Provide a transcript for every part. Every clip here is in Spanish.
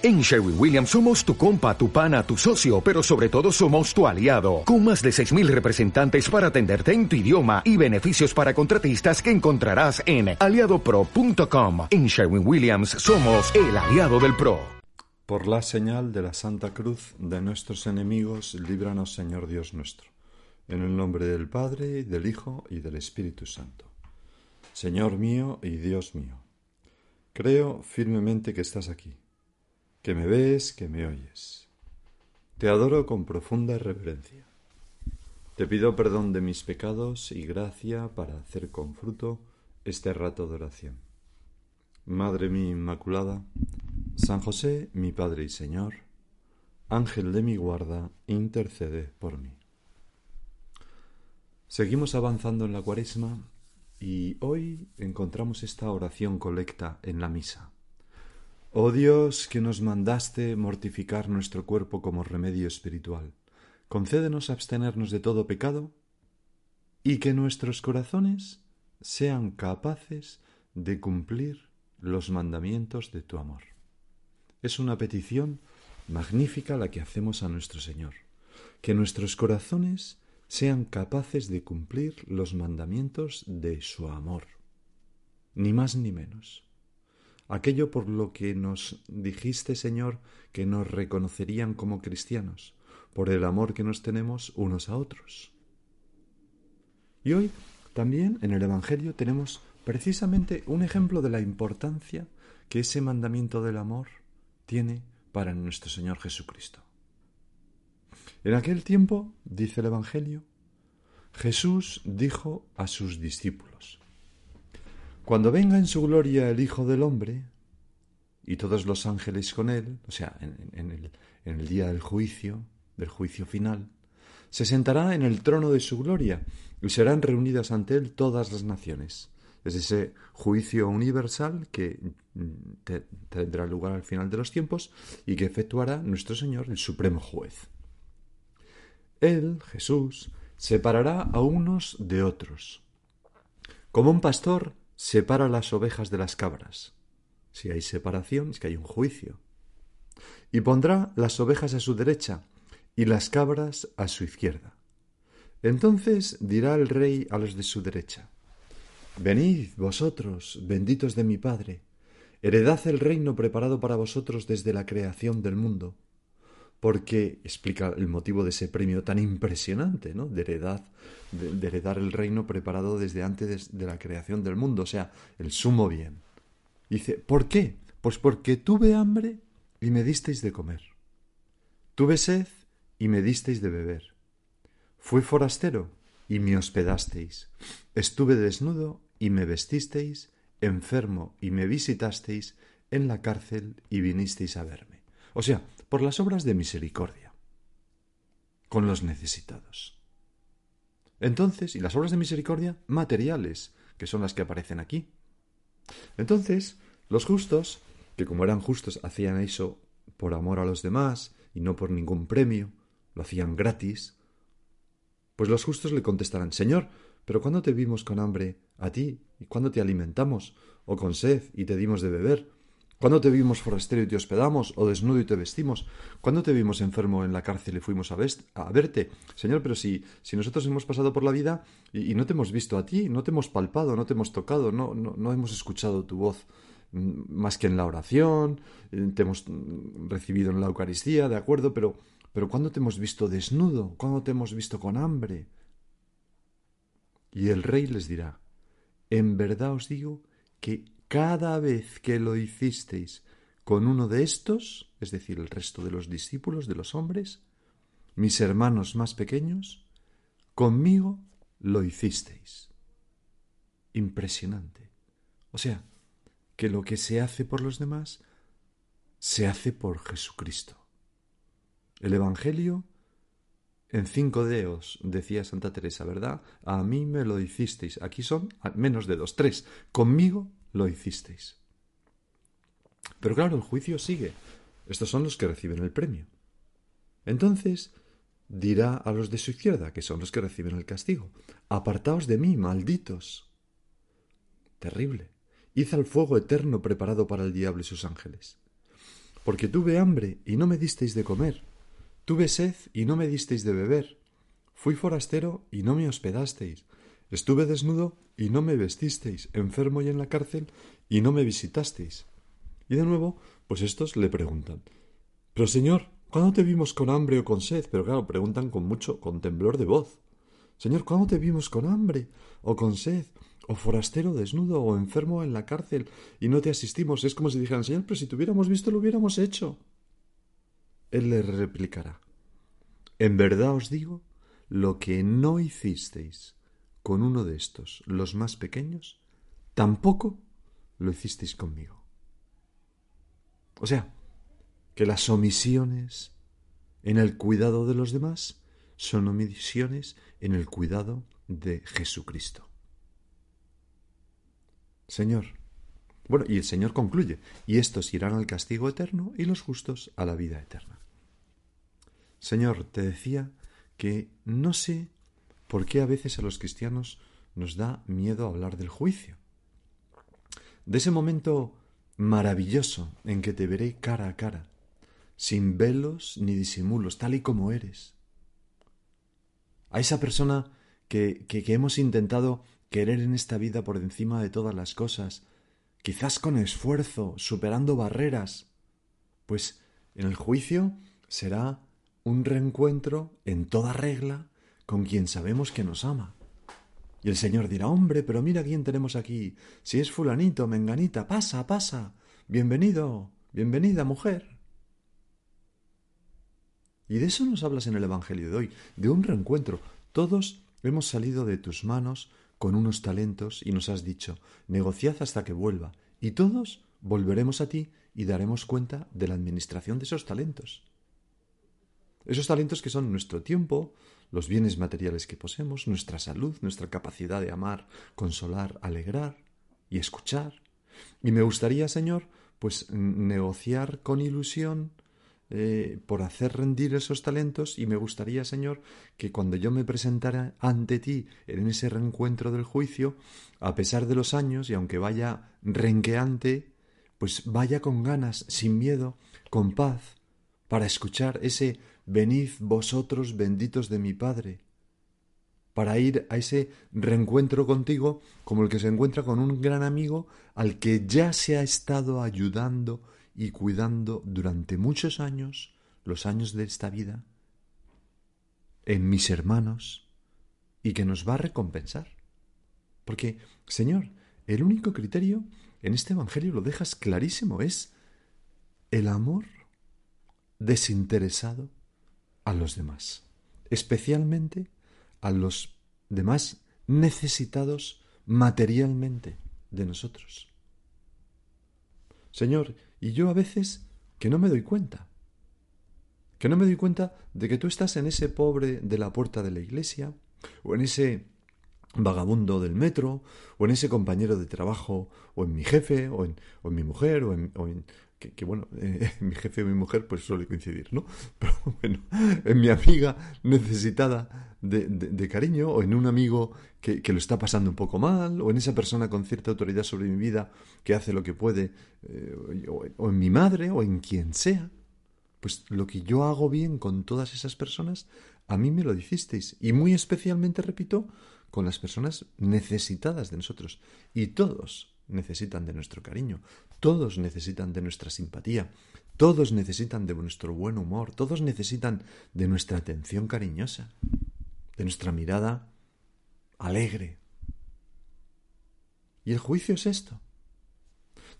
En Sherwin Williams somos tu compa, tu pana, tu socio, pero sobre todo somos tu aliado, con más de 6.000 representantes para atenderte en tu idioma y beneficios para contratistas que encontrarás en aliadopro.com. En Sherwin Williams somos el aliado del PRO. Por la señal de la Santa Cruz de nuestros enemigos, líbranos Señor Dios nuestro. En el nombre del Padre, del Hijo y del Espíritu Santo. Señor mío y Dios mío, creo firmemente que estás aquí que me ves, que me oyes. Te adoro con profunda reverencia. Te pido perdón de mis pecados y gracia para hacer con fruto este rato de oración. Madre mía Inmaculada, San José, mi Padre y Señor, Ángel de mi guarda, intercede por mí. Seguimos avanzando en la cuaresma y hoy encontramos esta oración colecta en la misa. Oh Dios, que nos mandaste mortificar nuestro cuerpo como remedio espiritual, concédenos abstenernos de todo pecado y que nuestros corazones sean capaces de cumplir los mandamientos de tu amor. Es una petición magnífica la que hacemos a nuestro Señor, que nuestros corazones sean capaces de cumplir los mandamientos de su amor, ni más ni menos aquello por lo que nos dijiste, Señor, que nos reconocerían como cristianos, por el amor que nos tenemos unos a otros. Y hoy también en el Evangelio tenemos precisamente un ejemplo de la importancia que ese mandamiento del amor tiene para nuestro Señor Jesucristo. En aquel tiempo, dice el Evangelio, Jesús dijo a sus discípulos, cuando venga en su gloria el Hijo del Hombre, y todos los ángeles con él, o sea, en, el, día del juicio, del juicio final, se sentará en el trono de su gloria, y serán reunidas ante él todas las naciones. Es ese juicio universal que mm, tendrá lugar al final de los tiempos y que efectuará nuestro Señor, el Supremo Juez. Él, Jesús, separará a unos de otros. Como un pastor separa las ovejas de las cabras. Si hay separación, es que hay un juicio. Y pondrá las ovejas a su derecha y las cabras a su izquierda. Entonces dirá el rey a los de su derecha, Venid vosotros, benditos de mi Padre, heredad el reino preparado para vosotros desde la creación del mundo porque explica el motivo de ese premio tan impresionante, ¿no? De heredad, de, heredar el reino preparado desde antes de, la creación del mundo, o sea, el sumo bien. Dice, ¿por qué? Pues porque tuve hambre y me disteis de comer. Tuve sed y me disteis de beber. Fui forastero y me hospedasteis. Estuve desnudo y me vestisteis, enfermo y me visitasteis, en la cárcel y vinisteis a verme. O sea, por las obras de misericordia con los necesitados. Entonces, y las obras de misericordia materiales, que son las que aparecen aquí. Entonces, los justos, que como eran justos hacían eso por amor a los demás y no por ningún premio, lo hacían gratis, pues los justos le contestarán, Señor, pero ¿cuándo te vimos con hambre a ti? ¿Y cuándo te alimentamos? ¿O con sed y te dimos de beber? ¿Cuándo te vimos forastero y te hospedamos, o desnudo y te vestimos? ¿Cuándo te vimos enfermo en la cárcel y fuimos a, verte? Señor, pero si, si nosotros hemos pasado por la vida y, no te hemos visto a ti, no te hemos palpado, no te hemos tocado, no, no, no hemos escuchado tu voz mm, más que en la oración, eh, te hemos mm, recibido en la Eucaristía, de acuerdo, pero, pero ¿cuándo te hemos visto desnudo? ¿Cuándo te hemos visto con hambre? Y el rey les dirá, en verdad os digo que cada vez que lo hicisteis con uno de estos, es decir, el resto de los discípulos, de los hombres, mis hermanos más pequeños, conmigo lo hicisteis. Impresionante. O sea, que lo que se hace por los demás se hace por Jesucristo. El Evangelio en cinco dedos, decía Santa Teresa, ¿verdad? A mí me lo hicisteis. Aquí son menos dedos, tres. Conmigo lo hicisteis. Pero claro, el juicio sigue. Estos son los que reciben el premio. Entonces dirá a los de su izquierda, que son los que reciben el castigo, Apartaos de mí, malditos. Terrible. Hizo el fuego eterno preparado para el diablo y sus ángeles. porque tuve hambre y no me disteis de comer, tuve sed y no me disteis de beber, fui forastero y no me hospedasteis, estuve desnudo y no me vestisteis, enfermo y en la cárcel y no me visitasteis. Y de nuevo, pues estos le preguntan, Pero Señor, ¿cuándo te vimos con hambre o con sed? Pero claro, preguntan con mucho, con temblor de voz. Señor, ¿cuándo te vimos con hambre o con sed? o forastero desnudo o enfermo en la cárcel y no te asistimos. Es como si dijeran, Señor, pero si te hubiéramos visto lo hubiéramos hecho. Él le replicará, en verdad os digo, lo que no hicisteis con uno de estos, los más pequeños, tampoco lo hicisteis conmigo. O sea, que las omisiones en el cuidado de los demás son omisiones en el cuidado de Jesucristo. Señor. Bueno, y el Señor concluye, y estos irán al castigo eterno y los justos a la vida eterna. Señor, te decía que no sé por qué a veces a los cristianos nos da miedo hablar del juicio. De ese momento maravilloso en que te veré cara a cara, sin velos ni disimulos, tal y como eres. A esa persona que, que, que hemos intentado querer en esta vida por encima de todas las cosas, quizás con esfuerzo, superando barreras, pues en el juicio será un reencuentro en toda regla con quien sabemos que nos ama. Y el Señor dirá, hombre, pero mira quién tenemos aquí. Si es fulanito, menganita, pasa, pasa. Bienvenido, bienvenida, mujer. Y de eso nos hablas en el Evangelio de hoy, de un reencuentro. Todos hemos salido de tus manos con unos talentos y nos has dicho, negociad hasta que vuelva, y todos volveremos a ti y daremos cuenta de la administración de esos talentos. Esos talentos que son nuestro tiempo, los bienes materiales que poseemos, nuestra salud, nuestra capacidad de amar, consolar, alegrar y escuchar. Y me gustaría, Señor, pues negociar con ilusión eh, por hacer rendir esos talentos y me gustaría, Señor, que cuando yo me presentara ante ti en ese reencuentro del juicio, a pesar de los años y aunque vaya renqueante, pues vaya con ganas, sin miedo, con paz, para escuchar ese venid vosotros benditos de mi Padre, para ir a ese reencuentro contigo como el que se encuentra con un gran amigo al que ya se ha estado ayudando y cuidando durante muchos años, los años de esta vida, en mis hermanos, y que nos va a recompensar. Porque, Señor, el único criterio en este Evangelio lo dejas clarísimo, es el amor desinteresado a los demás, especialmente a los demás necesitados materialmente de nosotros. Señor, y yo a veces que no me doy cuenta. Que no me doy cuenta de que tú estás en ese pobre de la puerta de la iglesia, o en ese vagabundo del metro, o en ese compañero de trabajo, o en mi jefe, o en, mi mujer, o en, que, bueno, eh, mi jefe y mi mujer pues suele coincidir, ¿no? Pero bueno, en mi amiga necesitada de, cariño, o en un amigo que, lo está pasando un poco mal, o en esa persona con cierta autoridad sobre mi vida que hace lo que puede, eh, o, o en mi madre, o en quien sea. Pues lo que yo hago bien con todas esas personas, a mí me lo dijisteis. Y muy especialmente, repito, con las personas necesitadas de nosotros. Y todos necesitan de nuestro cariño, todos necesitan de nuestra simpatía, todos necesitan de nuestro buen humor, todos necesitan de nuestra atención cariñosa, de nuestra mirada alegre. Y el juicio es esto.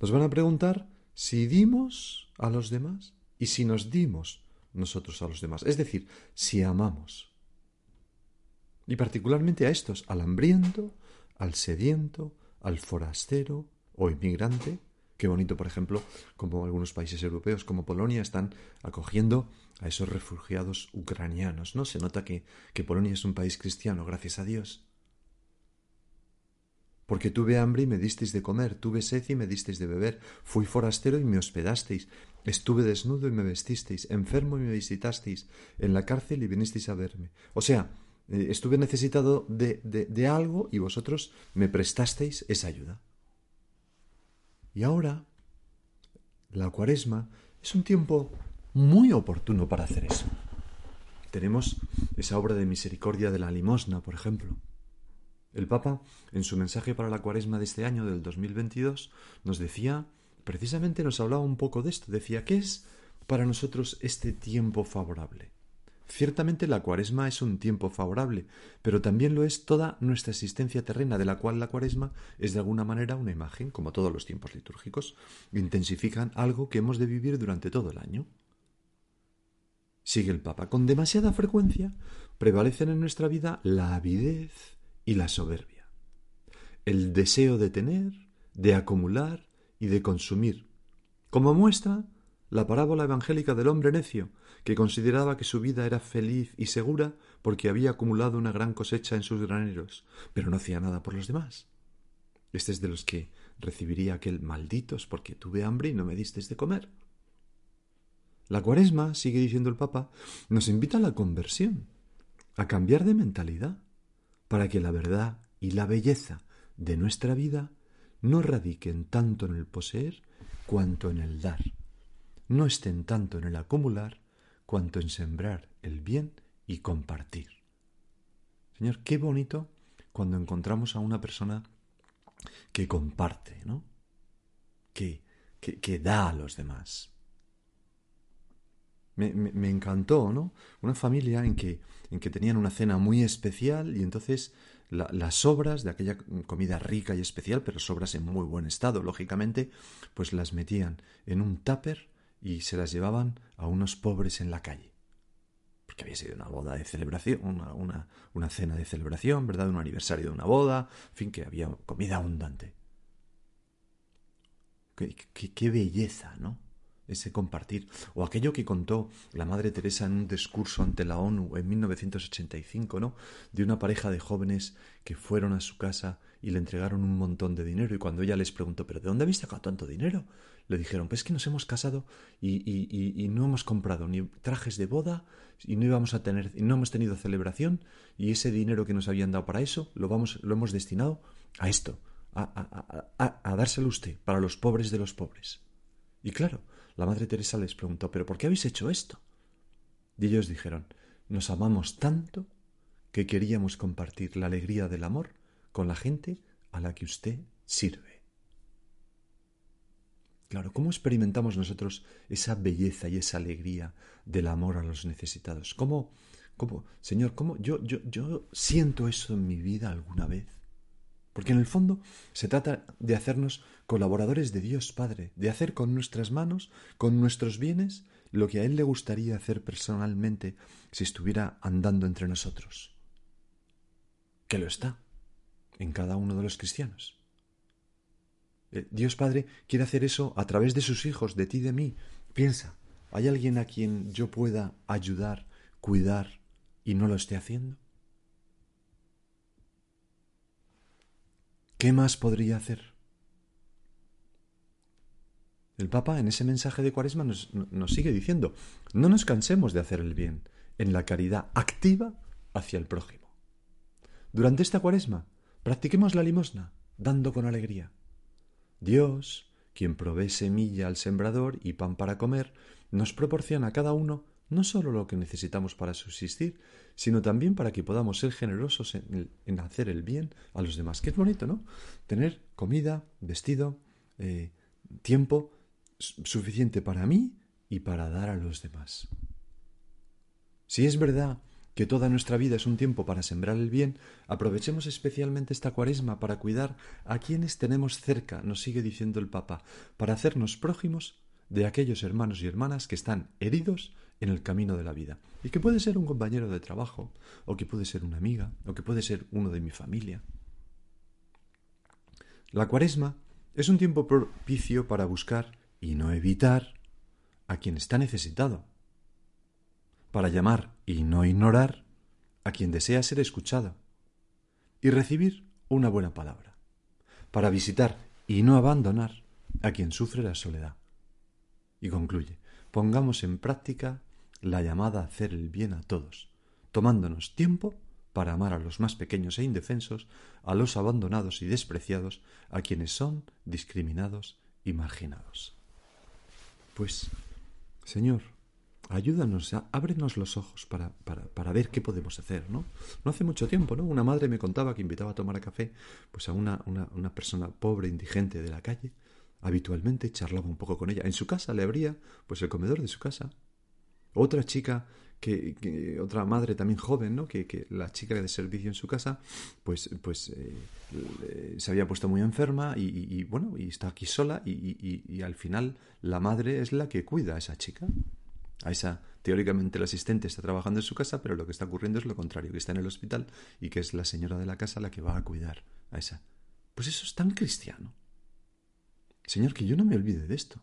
Nos van a preguntar si dimos a los demás y si nos dimos nosotros a los demás, es decir, si amamos. Y particularmente a estos, al hambriento, al sediento, al forastero o inmigrante, Qué bonito, por ejemplo, como algunos países europeos como Polonia están acogiendo a esos refugiados ucranianos, ¿no? Se nota que, que Polonia es un país cristiano, gracias a Dios. Porque tuve hambre y me disteis de comer, tuve sed y me disteis de beber, fui forastero y me hospedasteis, estuve desnudo y me vestisteis, enfermo y me visitasteis, en la cárcel y vinisteis a verme. O sea, eh, estuve necesitado de, de, de algo y vosotros me prestasteis esa ayuda. Y ahora, la cuaresma es un tiempo muy oportuno para hacer eso. Tenemos esa obra de misericordia de la limosna, por ejemplo. El Papa, en su mensaje para la cuaresma de este año, del 2022, nos decía, precisamente nos hablaba un poco de esto, decía, ¿qué es para nosotros este tiempo favorable? Ciertamente la cuaresma es un tiempo favorable, pero también lo es toda nuestra existencia terrena, de la cual la cuaresma es de alguna manera una imagen, como todos los tiempos litúrgicos, intensifican algo que hemos de vivir durante todo el año. Sigue el Papa, con demasiada frecuencia prevalecen en nuestra vida la avidez y la soberbia, el deseo de tener, de acumular y de consumir, como muestra la parábola evangélica del hombre necio, que consideraba que su vida era feliz y segura porque había acumulado una gran cosecha en sus graneros, pero no hacía nada por los demás. Este es de los que recibiría aquel malditos porque tuve hambre y no me distes de comer. La cuaresma, sigue diciendo el Papa, nos invita a la conversión, a cambiar de mentalidad, para que la verdad y la belleza de nuestra vida no radiquen tanto en el poseer cuanto en el dar, no estén tanto en el acumular cuanto en sembrar el bien y compartir. Señor, qué bonito cuando encontramos a una persona que comparte, ¿no? Que, que, da a los demás. Me, me, encantó, ¿no? Una familia en que, en que tenían una cena muy especial y entonces las sobras de aquella comida rica y especial, pero sobras en muy buen estado, lógicamente, pues las metían en un tupper y se las llevaban a unos pobres en la calle. Porque había sido una boda de celebración, una, una, cena de celebración, ¿verdad? Un aniversario de una boda, en fin, que había comida abundante. Qué belleza, ¿no? Ese compartir, o aquello que contó la Madre Teresa en un discurso ante la ONU en 1985, ¿no? De una pareja de jóvenes que fueron a su casa y le entregaron un montón de dinero y cuando ella les preguntó, ¿pero de dónde habéis sacado tanto dinero? le dijeron, pues es que nos hemos casado y, y, y, no hemos comprado ni trajes de boda y no íbamos a tener, no hemos tenido celebración y ese dinero que nos habían dado para eso lo, vamos, lo hemos destinado a esto, a, a, a, a dárselo usted, para los pobres de los pobres. Y claro, la Madre Teresa les preguntó, ¿pero por qué habéis hecho esto? Y ellos dijeron, nos amamos tanto que queríamos compartir la alegría del amor con la gente a la que usted sirve. Claro, ¿cómo experimentamos nosotros esa belleza y esa alegría del amor a los necesitados? ¿Cómo, cómo, Señor, cómo yo, yo, yo siento eso en mi vida alguna vez? Porque en el fondo se trata de hacernos colaboradores de Dios Padre, de hacer con nuestras manos, con nuestros bienes, lo que a Él le gustaría hacer personalmente si estuviera andando entre nosotros. Que lo está en cada uno de los cristianos. Eh, Dios Padre quiere hacer eso a través de sus hijos, de ti, de mí. Piensa, ¿hay alguien a quien yo pueda ayudar, cuidar y no lo esté haciendo? ¿Qué más podría hacer? El Papa en ese mensaje de Cuaresma nos, sigue diciendo, no nos cansemos de hacer el bien en la caridad activa hacia el prójimo. Durante esta Cuaresma, practiquemos la limosna, dando con alegría. Dios, quien provee semilla al sembrador y pan para comer, nos proporciona a cada uno no sólo lo que necesitamos para subsistir, sino también para que podamos ser generosos en, hacer el bien a los demás. Que es bonito, ¿no? Tener comida, vestido, eh, tiempo suficiente para mí y para dar a los demás. Si es verdad que toda nuestra vida es un tiempo para sembrar el bien, aprovechemos especialmente esta cuaresma para cuidar a quienes tenemos cerca, nos sigue diciendo el Papa, para hacernos prójimos de aquellos hermanos y hermanas que están heridos en el camino de la vida. Y que puede ser un compañero de trabajo, o que puede ser una amiga, o que puede ser uno de mi familia. La cuaresma es un tiempo propicio para buscar y no evitar a quien está necesitado, para llamar y no ignorar a quien desea ser escuchado y recibir una buena palabra, para visitar y no abandonar a quien sufre la soledad. Y concluye, pongamos en práctica la llamada a hacer el bien a todos, tomándonos tiempo para amar a los más pequeños e indefensos, a los abandonados y despreciados, a quienes son discriminados y marginados. Pues Señor, ayúdanos, ábrenos los ojos para, para, para, ver qué podemos hacer, ¿no? No hace mucho tiempo, ¿no? Una madre me contaba que invitaba a tomar café pues a una, una, una persona pobre, indigente de la calle, habitualmente charlaba un poco con ella. En su casa le abría pues el comedor de su casa. Otra chica que, otra madre también joven, ¿no? Que, que, la chica de servicio en su casa, pues, pues eh, se había puesto muy enferma y, bueno, y está aquí sola y, y, al final la madre es la que cuida a esa chica. A esa, teóricamente el asistente está trabajando en su casa, pero lo que está ocurriendo es lo contrario, que está en el hospital y que es la señora de la casa la que va a cuidar a esa. Pues eso es tan cristiano. Señor, que yo no me olvide de esto.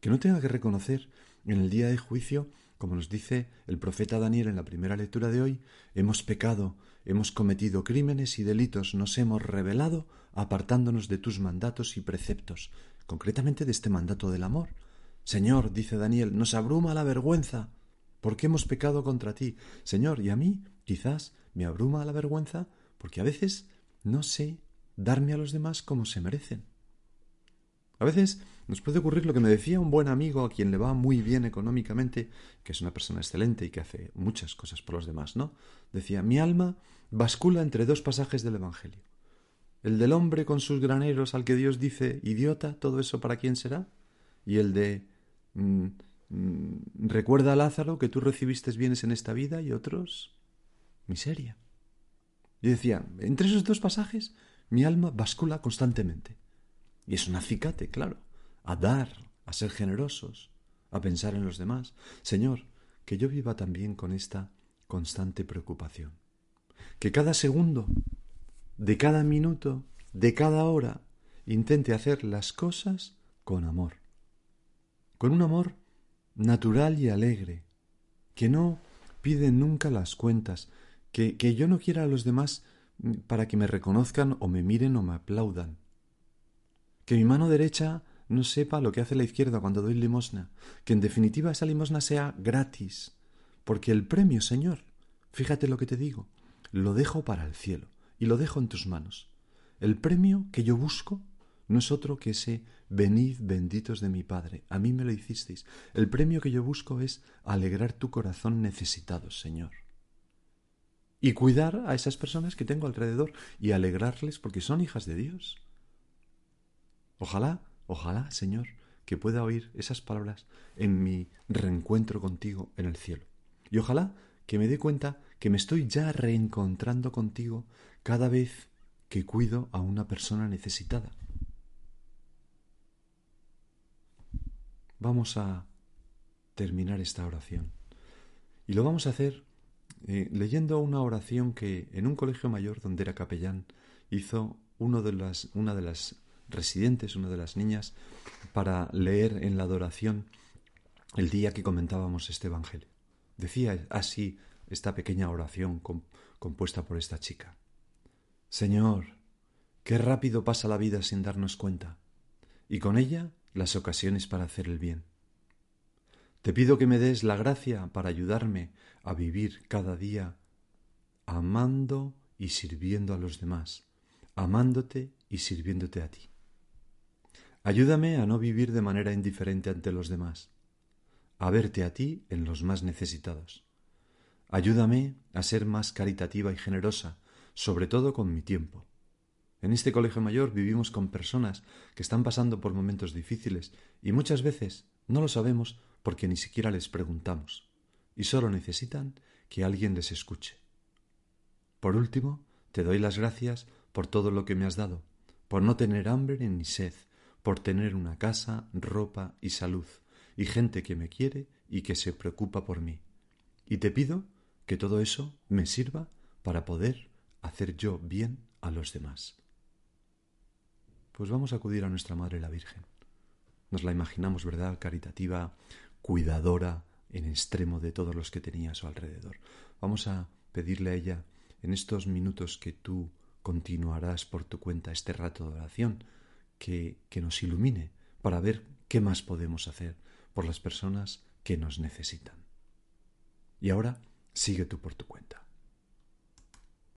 Que no tenga que reconocer en el día de juicio como nos dice el profeta Daniel en la primera lectura de hoy, hemos pecado, hemos cometido crímenes y delitos, nos hemos rebelado, apartándonos de tus mandatos y preceptos, concretamente de este mandato del amor. Señor, dice Daniel, nos abruma la vergüenza, porque hemos pecado contra ti. Señor, y a mí quizás me abruma la vergüenza porque a veces no sé darme a los demás como se merecen. A veces nos puede ocurrir lo que me decía un buen amigo a quien le va muy bien económicamente, que es una persona excelente y que hace muchas cosas por los demás, ¿no? Decía, mi alma bascula entre dos pasajes del Evangelio. El del hombre con sus graneros al que Dios dice, idiota, todo eso para quién será? Y el de, mm, mm, recuerda a Lázaro que tú recibiste bienes en esta vida y otros, miseria. Y decía, entre esos dos pasajes, mi alma bascula constantemente. Y es un acicate, claro, a dar, a ser generosos, a pensar en los demás. Señor, que yo viva también con esta constante preocupación. Que cada segundo, de cada minuto, de cada hora, intente hacer las cosas con amor. Con un amor natural y alegre, que no pide nunca las cuentas, que, que yo no quiera a los demás para que me reconozcan o me miren o me aplaudan, que mi mano derecha no sepa lo que hace la izquierda cuando doy limosna, que en definitiva esa limosna sea gratis, porque el premio, Señor, fíjate lo que te digo, lo dejo para el cielo y lo dejo en tus manos. El premio que yo busco no es otro que ese venid benditos de mi Padre, a mí me lo hicisteis. El premio que yo busco es alegrar tu corazón necesitado, Señor. Y cuidar a esas personas que tengo alrededor y alegrarles porque son hijas de Dios. Ojalá, ojalá, Señor, que pueda oír esas palabras en mi reencuentro contigo en el cielo. Y ojalá que me dé cuenta que me estoy ya reencontrando contigo cada vez que cuido a una persona necesitada. Vamos a terminar esta oración. Y lo vamos a hacer eh, leyendo una oración que en un colegio mayor donde era capellán hizo una de las residentes, una de las niñas, para leer en la adoración el día que comentábamos este Evangelio. Decía así esta pequeña oración compuesta por esta chica. Señor, qué rápido pasa la vida sin darnos cuenta, y con ella las ocasiones para hacer el bien. Te pido que me des la gracia para ayudarme a vivir cada día amando y sirviendo a los demás, amándote y sirviéndote a ti. Ayúdame a no vivir de manera indiferente ante los demás, a verte a ti en los más necesitados. Ayúdame a ser más caritativa y generosa, sobre todo con mi tiempo. En este colegio mayor vivimos con personas que están pasando por momentos difíciles y muchas veces no lo sabemos porque ni siquiera les preguntamos y solo necesitan que alguien les escuche. Por último, te doy las gracias por todo lo que me has dado, por no tener hambre ni sed, por tener una casa, ropa y salud, y gente que me quiere y que se preocupa por mí. Y te pido que todo eso me sirva para poder hacer yo bien a los demás. Pues vamos a acudir a nuestra Madre la Virgen. Nos la imaginamos, ¿verdad? Caritativa, cuidadora en extremo de todos los que tenía a su alrededor. Vamos a pedirle a ella en estos minutos que tú continuarás por tu cuenta este rato de oración, que, nos ilumine para ver qué más podemos hacer por las personas que nos necesitan. Y ahora sigue tú por tu cuenta.